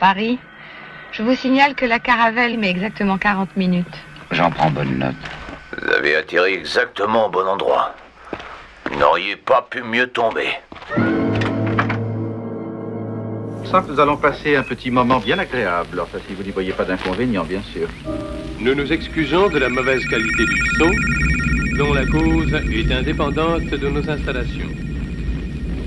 Paris. Je vous signale que la caravelle met exactement 40 minutes. J'en prends bonne note. Vous avez atterri exactement au bon endroit. Vous n'auriez pas pu mieux tomber. Ça, nous allons passer un petit moment bien agréable. Enfin, si vous n'y voyez pas d'inconvénient, bien sûr. Nous nous excusons de la mauvaise qualité du son, dont la cause est indépendante de nos installations.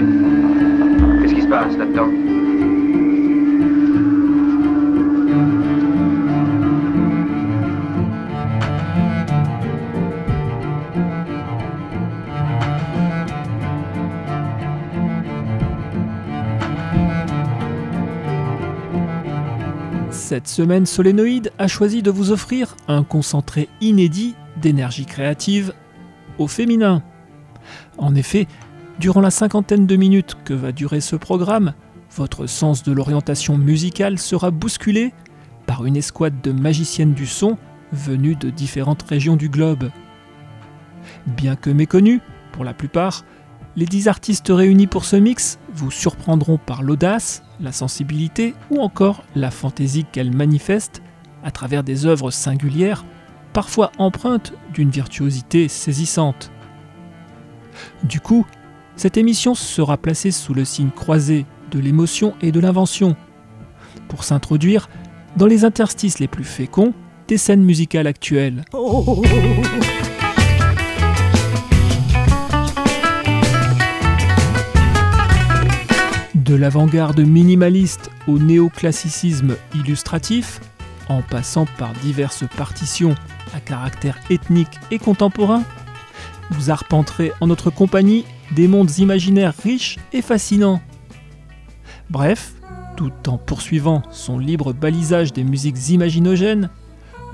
Qu'est-ce qui se passe là-dedans? Cette semaine, Solénoïde a choisi de vous offrir un concentré inédit d'énergie créative au féminin. En effet, durant la cinquantaine de minutes que va durer ce programme, votre sens de l'orientation musicale sera bousculé par une escouade de magiciennes du son venues de différentes régions du globe. Bien que méconnus, pour la plupart, les dix artistes réunis pour ce mix vous surprendront par l'audace, la sensibilité ou encore la fantaisie qu'elles manifestent à travers des œuvres singulières, parfois empreintes d'une virtuosité saisissante. Du coup, cette émission sera placée sous le signe croisé de l'émotion et de l'invention, pour s'introduire dans les interstices les plus féconds des scènes musicales actuelles. De l'avant-garde minimaliste au néoclassicisme illustratif, en passant par diverses partitions à caractère ethnique et contemporain, vous arpenterez en notre compagnie des mondes imaginaires riches et fascinants. Bref, tout en poursuivant son libre balisage des musiques imaginogènes,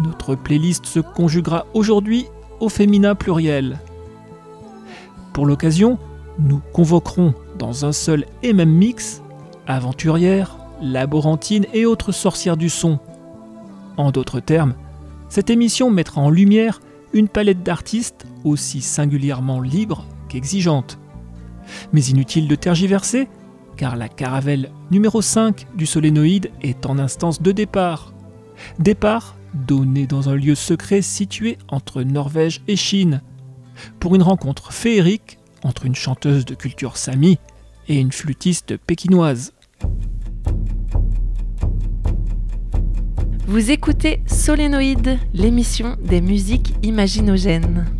notre playlist se conjuguera aujourd'hui au féminin pluriel. Pour l'occasion, nous convoquerons dans un seul et même mix aventurières, laborantines et autres sorcières du son. En d'autres termes, cette émission mettra en lumière une palette d'artistes aussi singulièrement libre qu'exigeante. Mais inutile de tergiverser, car la caravelle numéro 5 du solénoïde est en instance de départ. Départ donné dans un lieu secret situé entre Norvège et Chine, pour une rencontre féerique entre une chanteuse de culture sami et une flûtiste pékinoise. Vous écoutez Solénoïde, l'émission des musiques imaginogènes.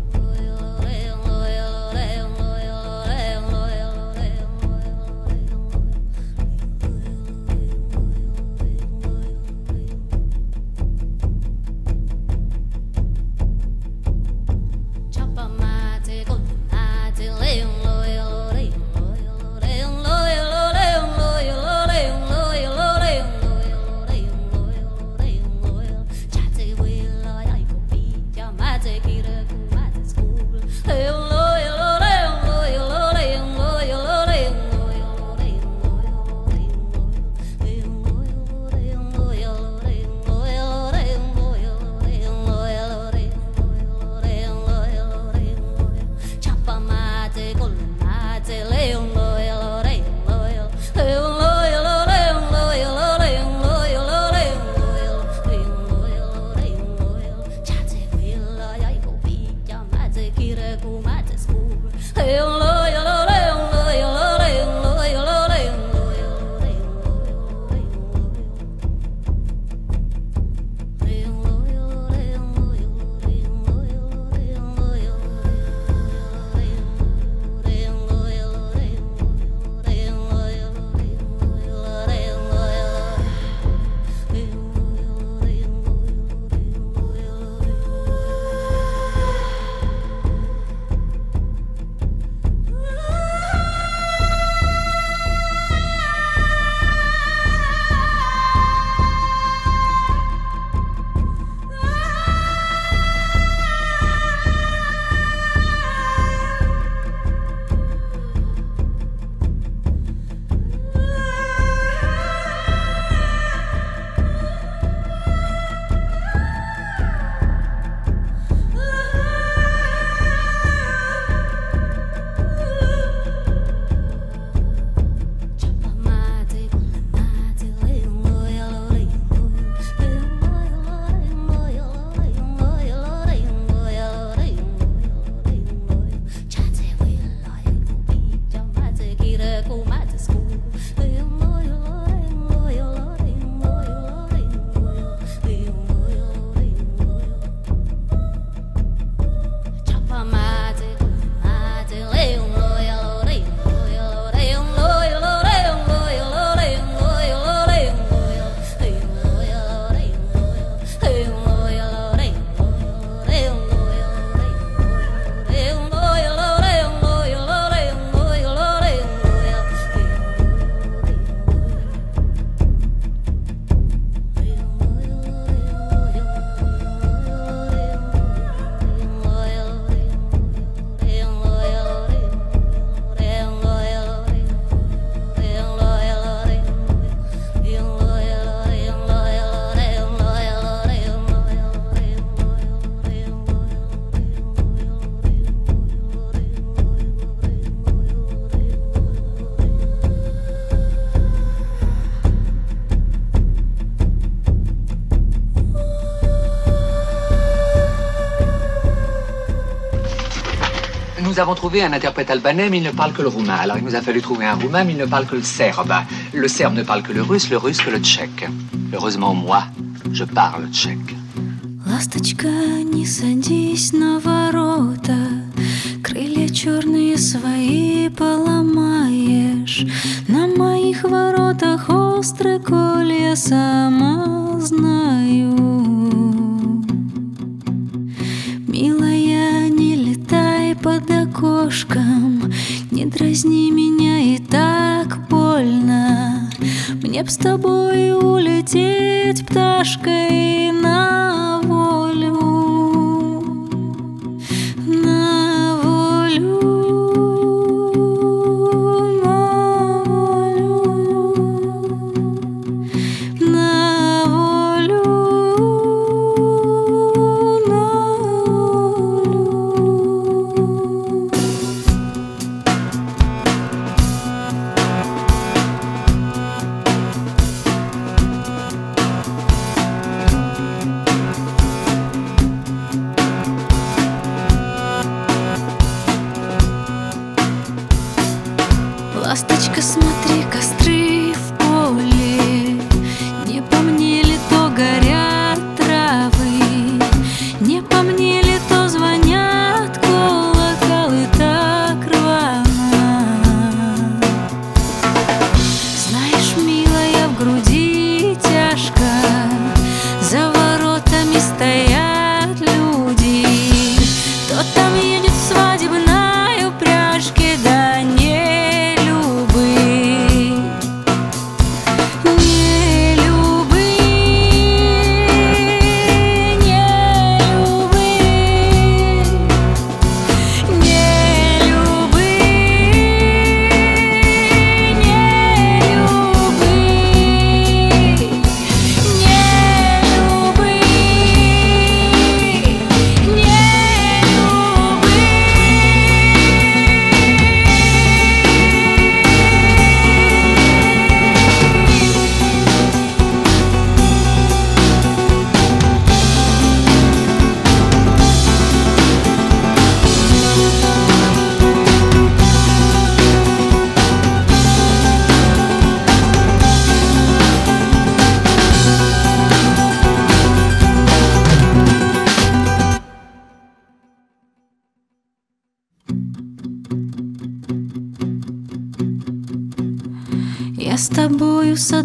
nous avons trouvé un interprète albanais, mais il ne parle que le roumain. Alors il nous a fallu trouver un roumain, mais il ne parle que le serbe. Le serbe ne parle que le russe, le russe que le tchèque. Heureusement, moi, je parle tchèque. окошком Не дразни меня и так больно. Мне б с тобой улететь пташкой на волю.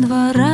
двора.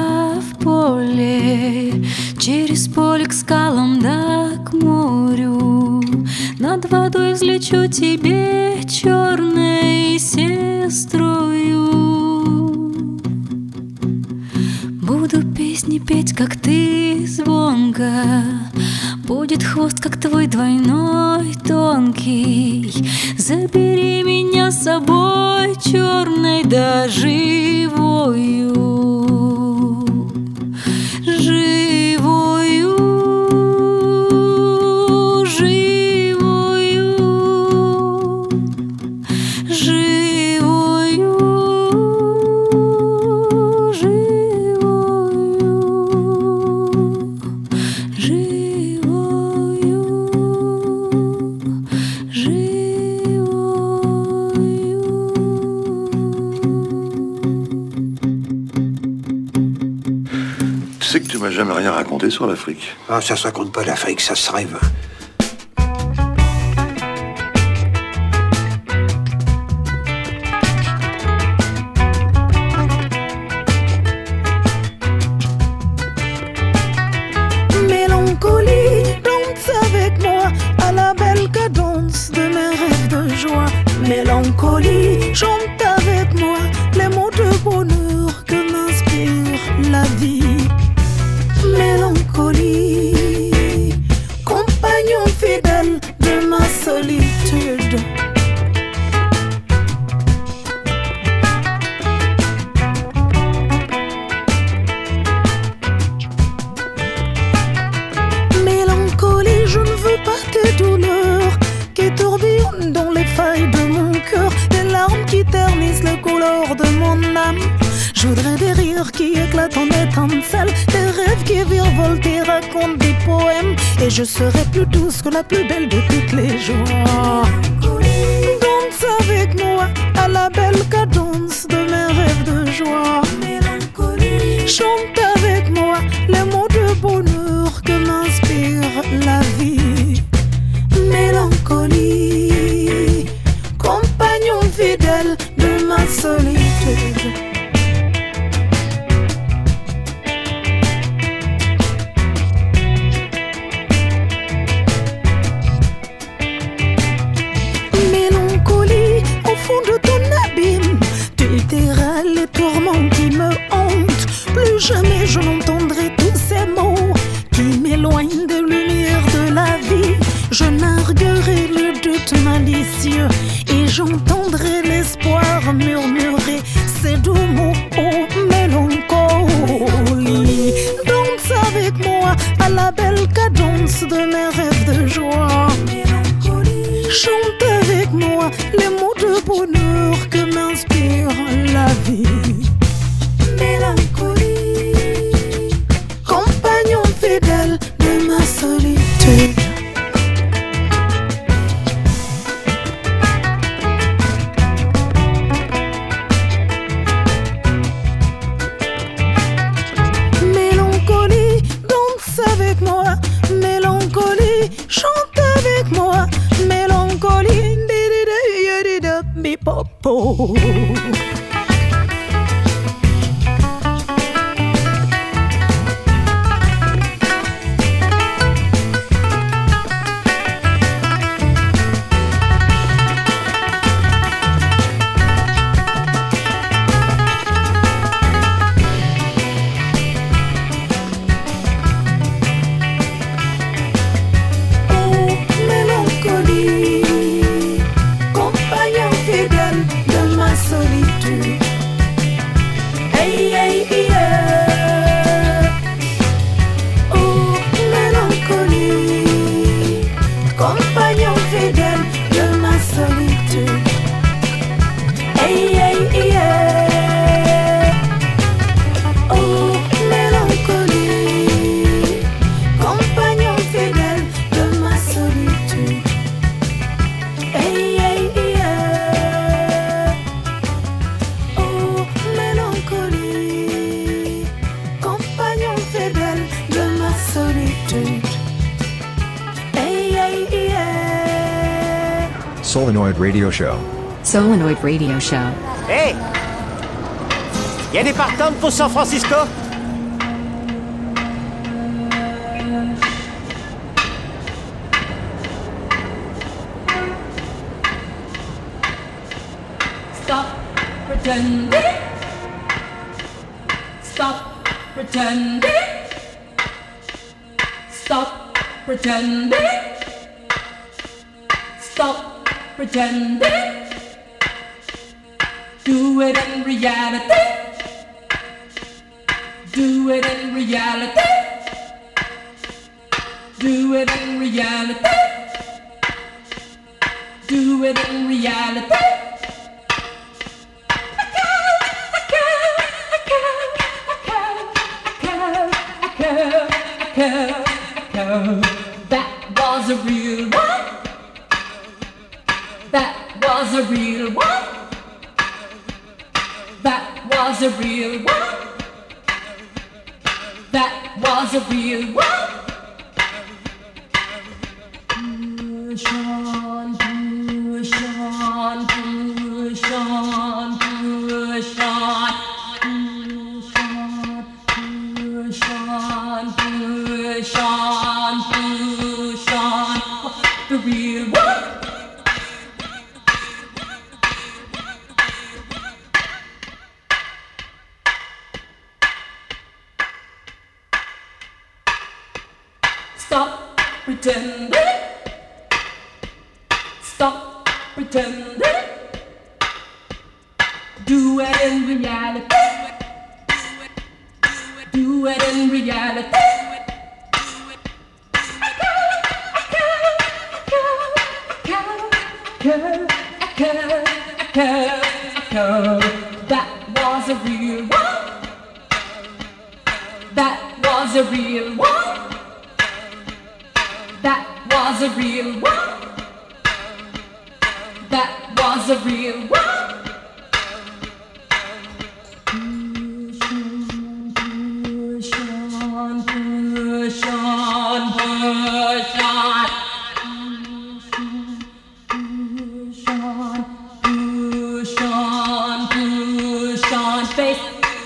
sur l'Afrique. Ah, ça, ça compte pas l'Afrique, ça se rêve. gasoline. Solenoid Radio Show. Hey! Y a des partantes pour San Francisco? That was a real one. That was a real one. That was a real one. That was a real one.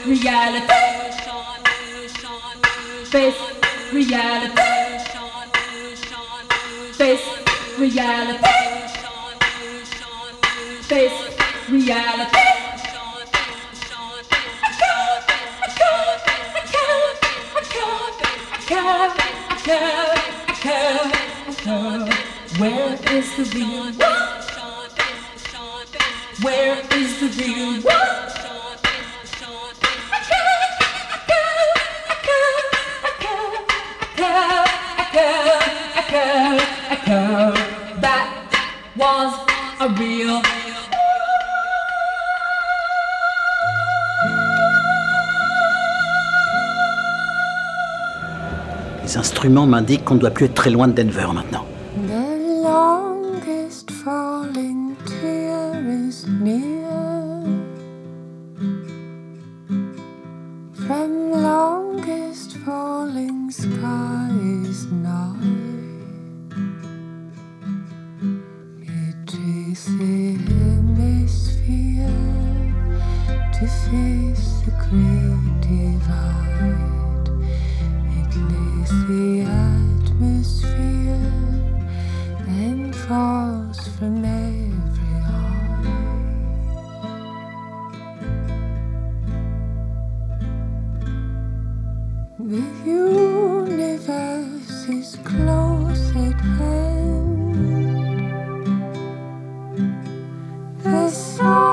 reality. Face reality. Face reality. Face reality. Where is the real? Where is the real? Les instruments m'indiquent qu'on ne doit plus être très loin de Denver maintenant. So.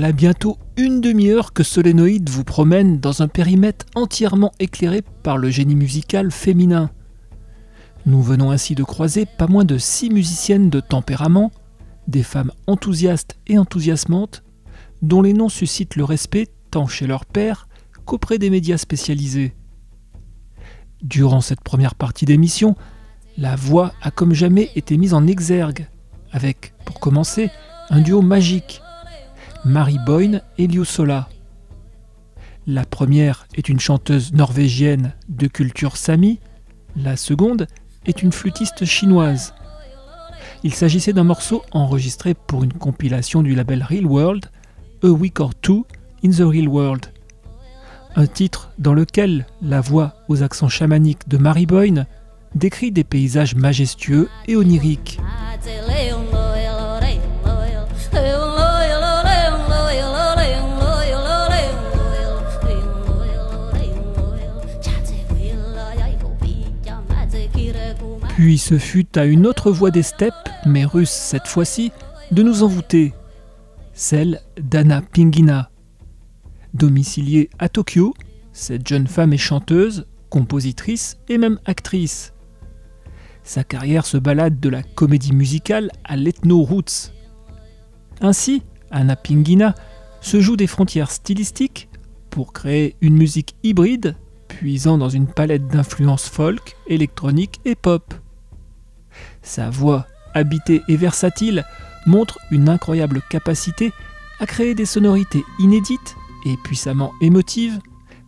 Voilà bientôt une demi-heure que Solénoïde vous promène dans un périmètre entièrement éclairé par le génie musical féminin. Nous venons ainsi de croiser pas moins de six musiciennes de tempérament, des femmes enthousiastes et enthousiasmantes, dont les noms suscitent le respect tant chez leur père qu'auprès des médias spécialisés. Durant cette première partie d'émission, la voix a comme jamais été mise en exergue, avec, pour commencer, un duo magique, Marie Boyne et Liu Sola. La première est une chanteuse norvégienne de culture sami, la seconde est une flûtiste chinoise. Il s'agissait d'un morceau enregistré pour une compilation du label Real World, A Week or Two in the Real World. Un titre dans lequel la voix aux accents chamaniques de Marie Boyne décrit des paysages majestueux et oniriques. Puis ce fut à une autre voix des steppes, mais russe cette fois-ci, de nous envoûter, celle d'Anna Pingina. Domiciliée à Tokyo, cette jeune femme est chanteuse, compositrice et même actrice. Sa carrière se balade de la comédie musicale à l'ethno-roots. Ainsi, Anna Pingina se joue des frontières stylistiques pour créer une musique hybride puisant dans une palette d'influences folk, électronique et pop. Sa voix, habitée et versatile, montre une incroyable capacité à créer des sonorités inédites et puissamment émotives,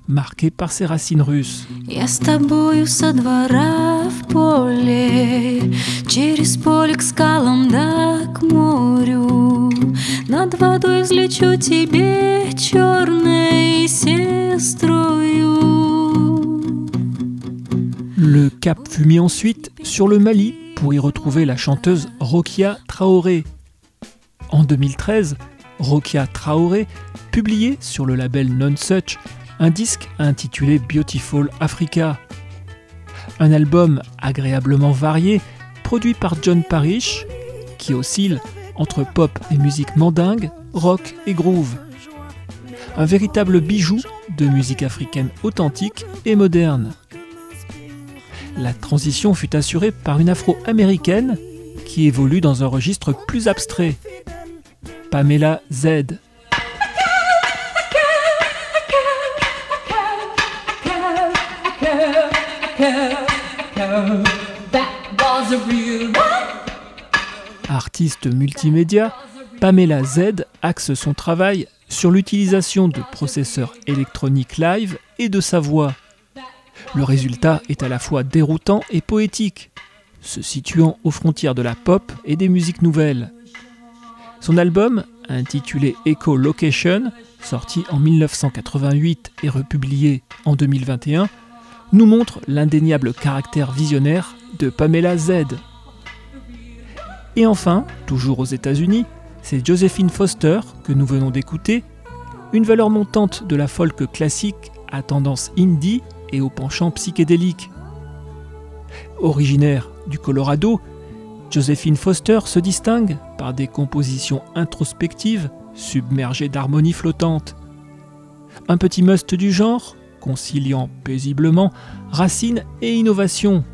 marquées par ses racines russes. Я с тобою со двора в поле, через поле к скалам да к морю. Над водой взлечу тебе черной сестрою. Le cap fut mis ensuite sur le Mali pour y retrouver la chanteuse Rokia Traoré. En 2013, Rokia Traoré publiait sur le label Non Such un disque intitulé Beautiful Africa. Un album agréablement varié, produit par John Parrish, qui oscille entre pop et musique mandingue, rock et groove. Un véritable bijou de musique africaine authentique et moderne. La transition fut assurée par une afro-américaine qui évolue dans un registre plus abstrait. Pamela Z. Artiste multimédia, Pamela Z axe son travail sur l'utilisation de processeurs électroniques live et de sa voix. Le résultat est à la fois déroutant et poétique, se situant aux frontières de la pop et des musiques nouvelles. Son album, intitulé Echo Location, sorti en 1988 et republié en 2021, nous montre l'indéniable caractère visionnaire de Pamela Z. Et enfin, toujours aux États-Unis, c'est Josephine Foster que nous venons d'écouter, une valeur montante de la folk classique à tendance indie et au penchant psychédélique. Originaire du Colorado, Josephine Foster se distingue par des compositions introspectives submergées d'harmonies flottantes. Un petit must du genre, conciliant paisiblement racines et innovation.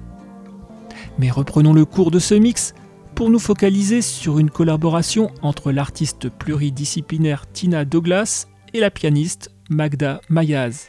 Mais reprenons le cours de ce mix pour nous focaliser sur une collaboration entre l'artiste pluridisciplinaire Tina Douglas et la pianiste Magda Mayaz.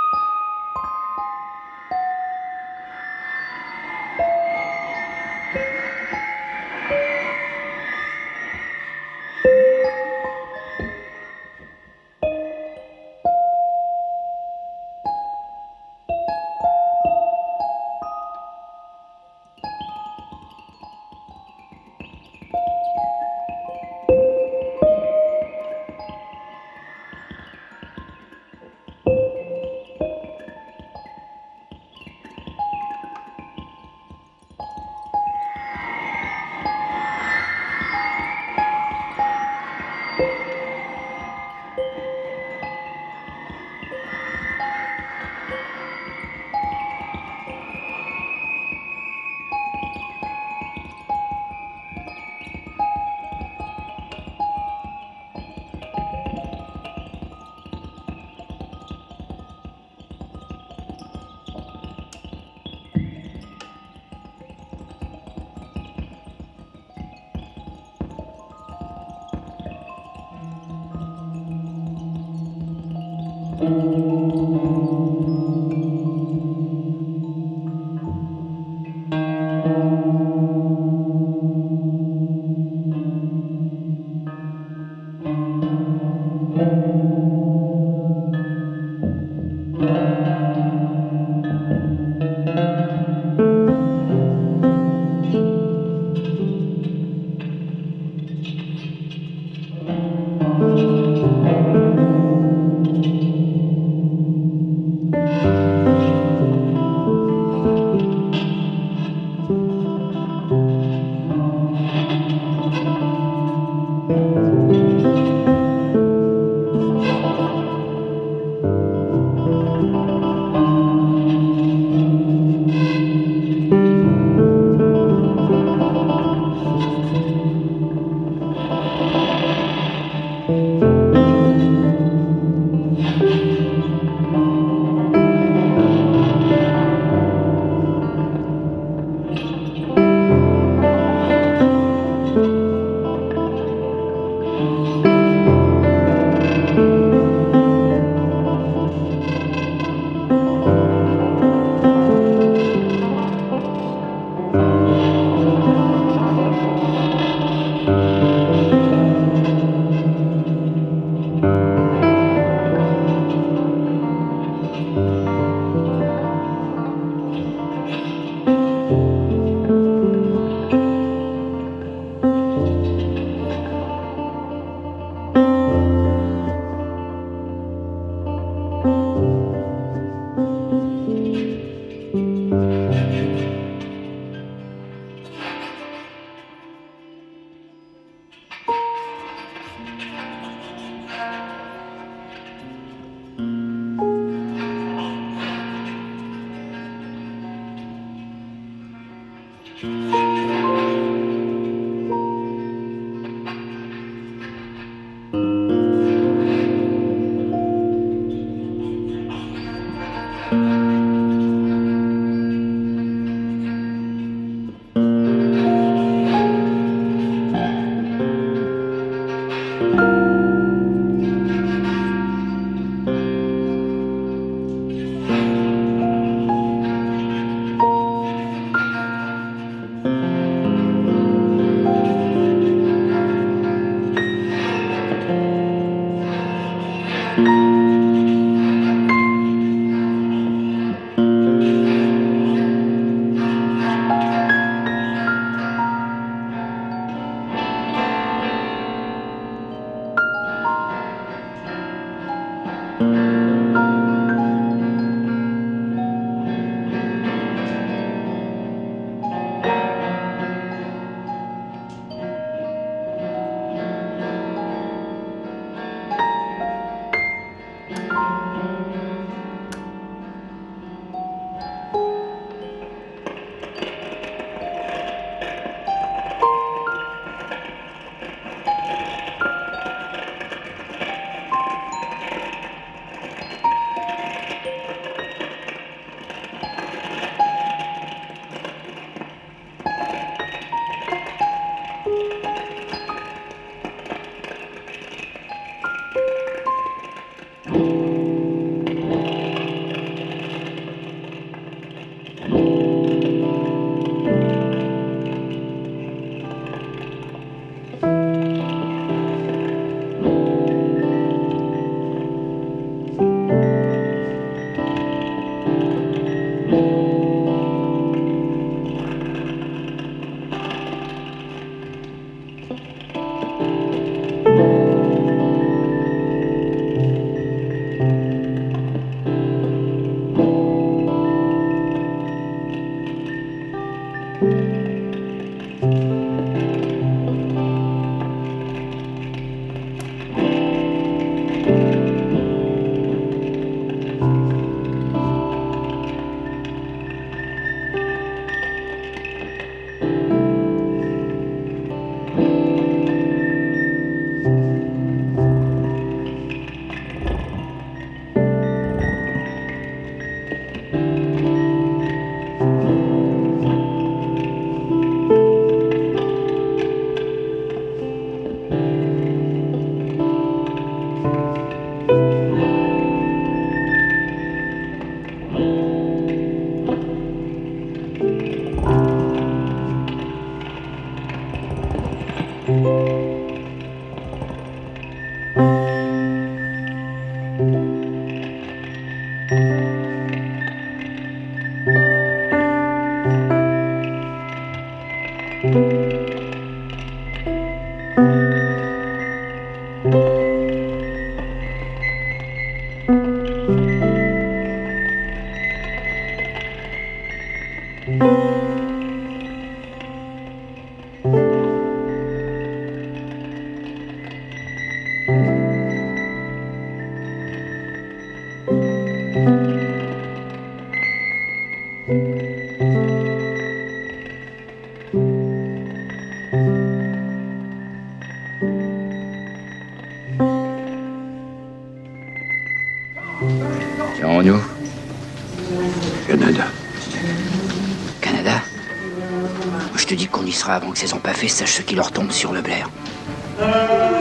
Avant que ces empaffés sachent ce qui leur tombe sur le blaire.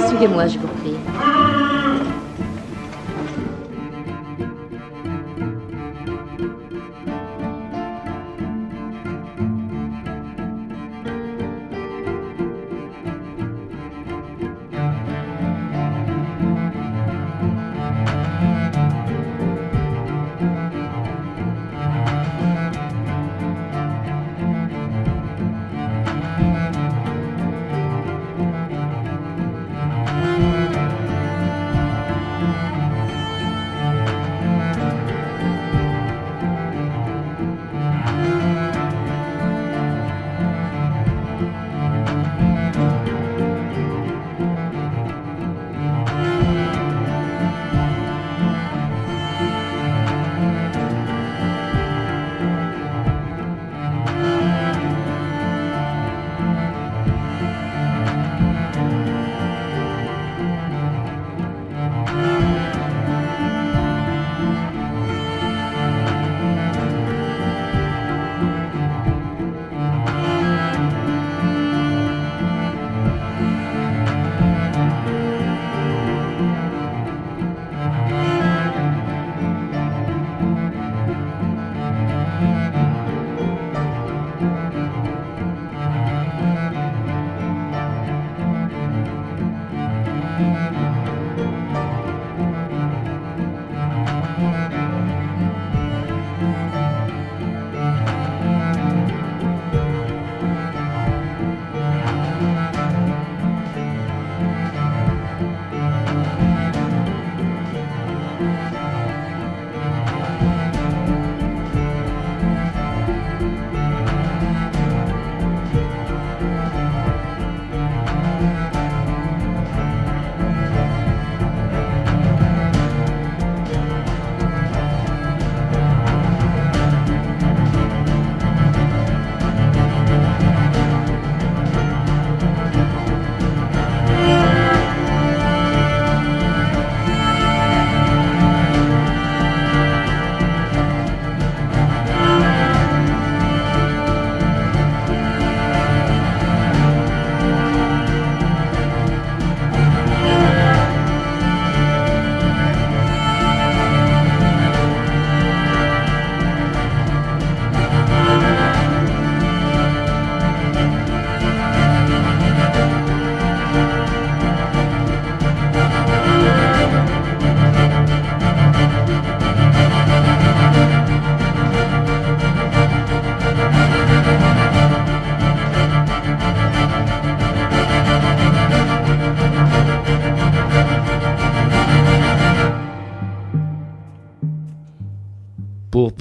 Suivez-moi, je vous prie.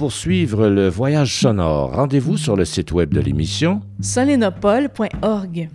Poursuivre le voyage sonore, rendez-vous sur le site web de l'émission solénopole.org.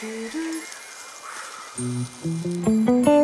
do, do.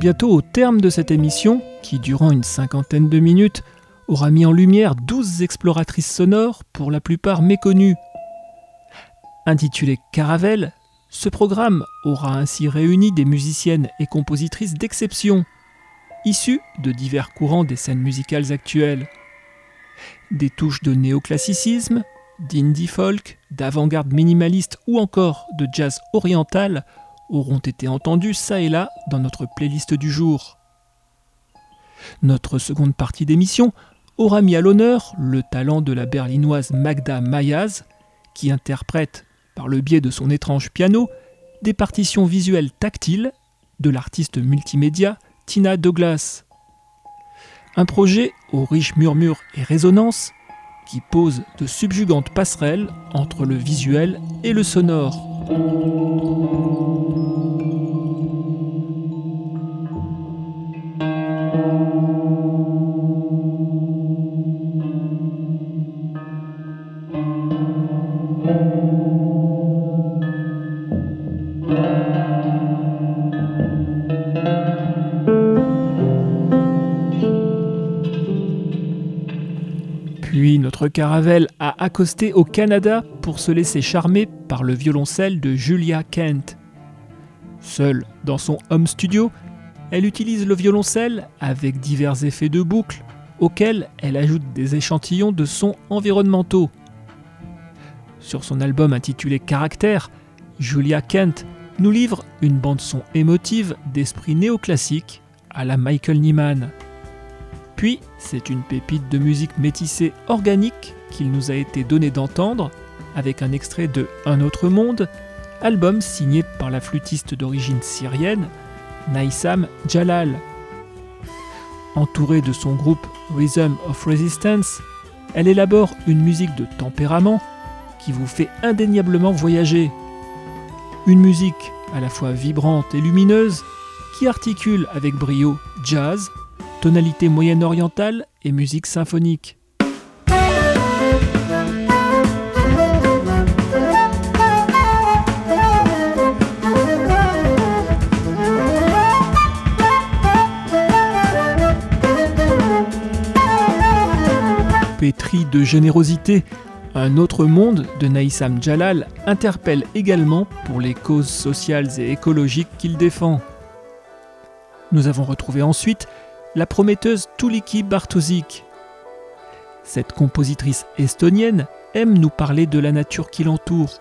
Bientôt au terme de cette émission qui, durant une cinquantaine de minutes, aura mis en lumière 12 exploratrices sonores, pour la plupart méconnues. Intitulé Caravelle, ce programme aura ainsi réuni des musiciennes et compositrices d'exception, issues de divers courants des scènes musicales actuelles. Des touches de néoclassicisme, d'indie folk, d'avant-garde minimaliste ou encore de jazz oriental auront été entendues ça et là dans notre playlist du jour. Notre seconde partie d'émission aura mis à l'honneur le talent de la berlinoise Magda Mayaz, qui interprète, par le biais de son étrange piano, des partitions visuelles tactiles de l'artiste multimédia Tina Douglas. Un projet aux riches murmures et résonances qui pose de subjugantes passerelles entre le visuel et le sonore. Thank you. Notre caravelle a accosté au Canada pour se laisser charmer par le violoncelle de Julia Kent. Seule dans son home studio, elle utilise le violoncelle avec divers effets de boucle auxquels elle ajoute des échantillons de sons environnementaux. Sur son album intitulé Caractère, Julia Kent nous livre une bande-son émotive d'esprit néoclassique à la Michael Nyman. Puis, c'est une pépite de musique métissée organique qu'il nous a été donné d'entendre avec un extrait de Un autre monde, album signé par la flûtiste d'origine syrienne, Naïsam Jalal. Entourée de son groupe Rhythm of Resistance, elle élabore une musique de tempérament qui vous fait indéniablement voyager. Une musique à la fois vibrante et lumineuse qui articule avec brio jazz, tonalité moyenne orientale et musique symphonique. Pétri de générosité, un autre monde de Naïsam Jalal interpelle également pour les causes sociales et écologiques qu'il défend. Nous avons retrouvé ensuite la prometteuse Tuliki Bartosik. Cette compositrice estonienne aime nous parler de la nature qui l'entoure.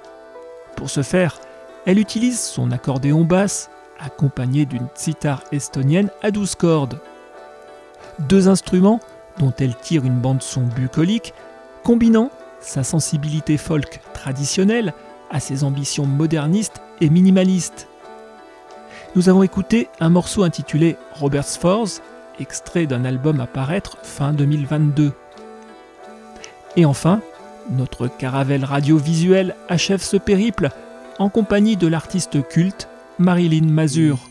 Pour ce faire, elle utilise son accordéon basse accompagné d'une sitar estonienne à 12 cordes. Deux instruments dont elle tire une bande son bucolique, combinant sa sensibilité folk traditionnelle à ses ambitions modernistes et minimalistes. Nous avons écouté un morceau intitulé Robert's Force, extrait d'un album à paraître fin 2022. Et enfin, notre caravelle radiovisuelle achève ce périple en compagnie de l'artiste culte Marilyn Mazur.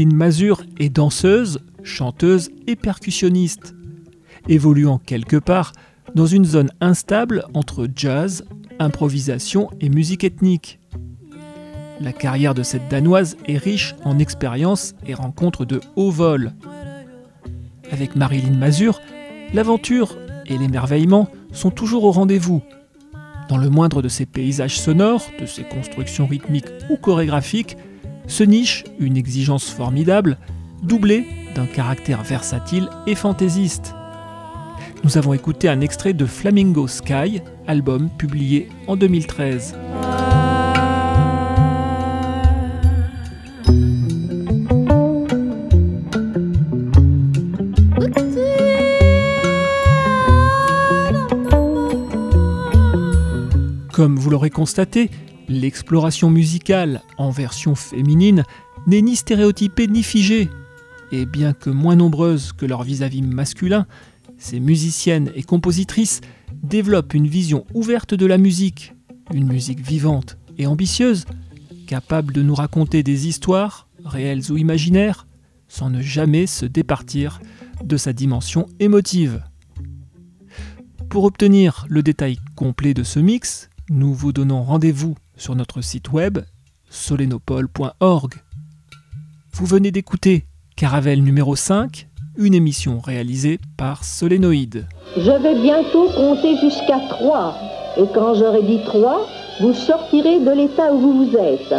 Marilyn Mazur est danseuse, chanteuse et percussionniste, évoluant quelque part dans une zone instable entre jazz, improvisation et musique ethnique. La carrière de cette Danoise est riche en expériences et rencontres de haut vol. Avec Marilyn Mazur, l'aventure et l'émerveillement sont toujours au rendez-vous. Dans le moindre de ses paysages sonores, de ses constructions rythmiques ou chorégraphiques, se niche une exigence formidable, doublée d'un caractère versatile et fantaisiste. Nous avons écouté un extrait de Flamingo Sky, album publié en 2013. Comme vous l'aurez constaté, l'exploration musicale en version féminine n'est ni stéréotypée ni figée, et bien que moins nombreuses que leur vis-à-vis masculin, ces musiciennes et compositrices développent une vision ouverte de la musique, une musique vivante et ambitieuse, capable de nous raconter des histoires, réelles ou imaginaires, sans ne jamais se départir de sa dimension émotive. Pour obtenir le détail complet de ce mix, nous vous donnons rendez-vous sur notre site web solenopole.org. Vous venez d'écouter Caravelle numéro 5, une émission réalisée par Solénoïde. Je vais bientôt compter jusqu'à 3. Et quand j'aurai dit 3, vous sortirez de l'état où vous vous êtes.